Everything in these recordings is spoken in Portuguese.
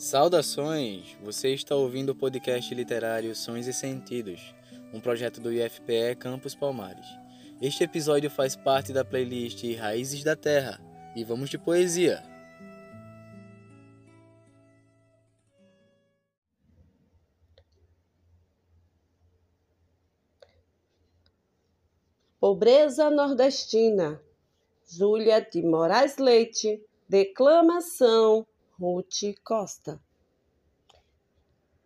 Saudações! Você está ouvindo o podcast literário Sons e Sentidos, um projeto do IFPE Campus Palmares. Este episódio faz parte da playlist Raízes da Terra e vamos de poesia. Pobreza Nordestina, Júlia de Moraes Leite, declamação Ruth Costa.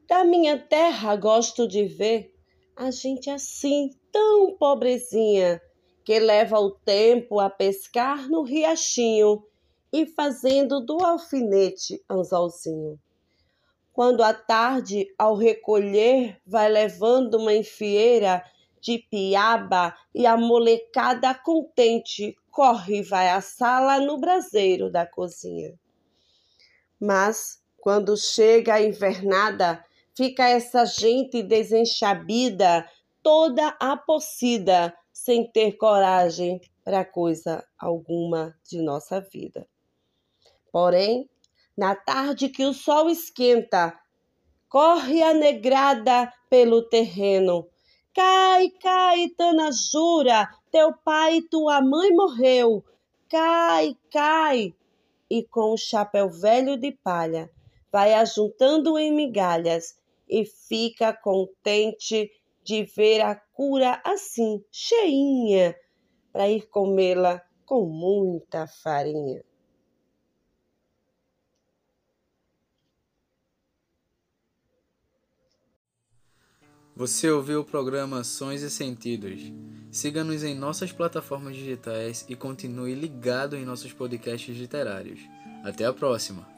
Da minha terra gosto de ver a gente assim, tão pobrezinha, que leva o tempo a pescar no riachinho e fazendo do alfinete anzolzinho. Quando à tarde, ao recolher, vai levando uma enfieira de piaba e a molecada contente corre e vai à sala no braseiro da cozinha. Mas quando chega a invernada, fica essa gente desenchabida, toda apocida, sem ter coragem para coisa alguma de nossa vida. Porém, na tarde que o sol esquenta, corre a negrada pelo terreno, Cai, cai, Tana jura, teu pai e tua mãe morreu. Cai, cai. E com o chapéu velho de palha, vai ajuntando em migalhas e fica contente de ver a cura assim, cheinha, para ir comê-la com muita farinha. Você ouviu o programa Sons e Sentidos. Siga-nos em nossas plataformas digitais e continue ligado em nossos podcasts literários. Até a próxima!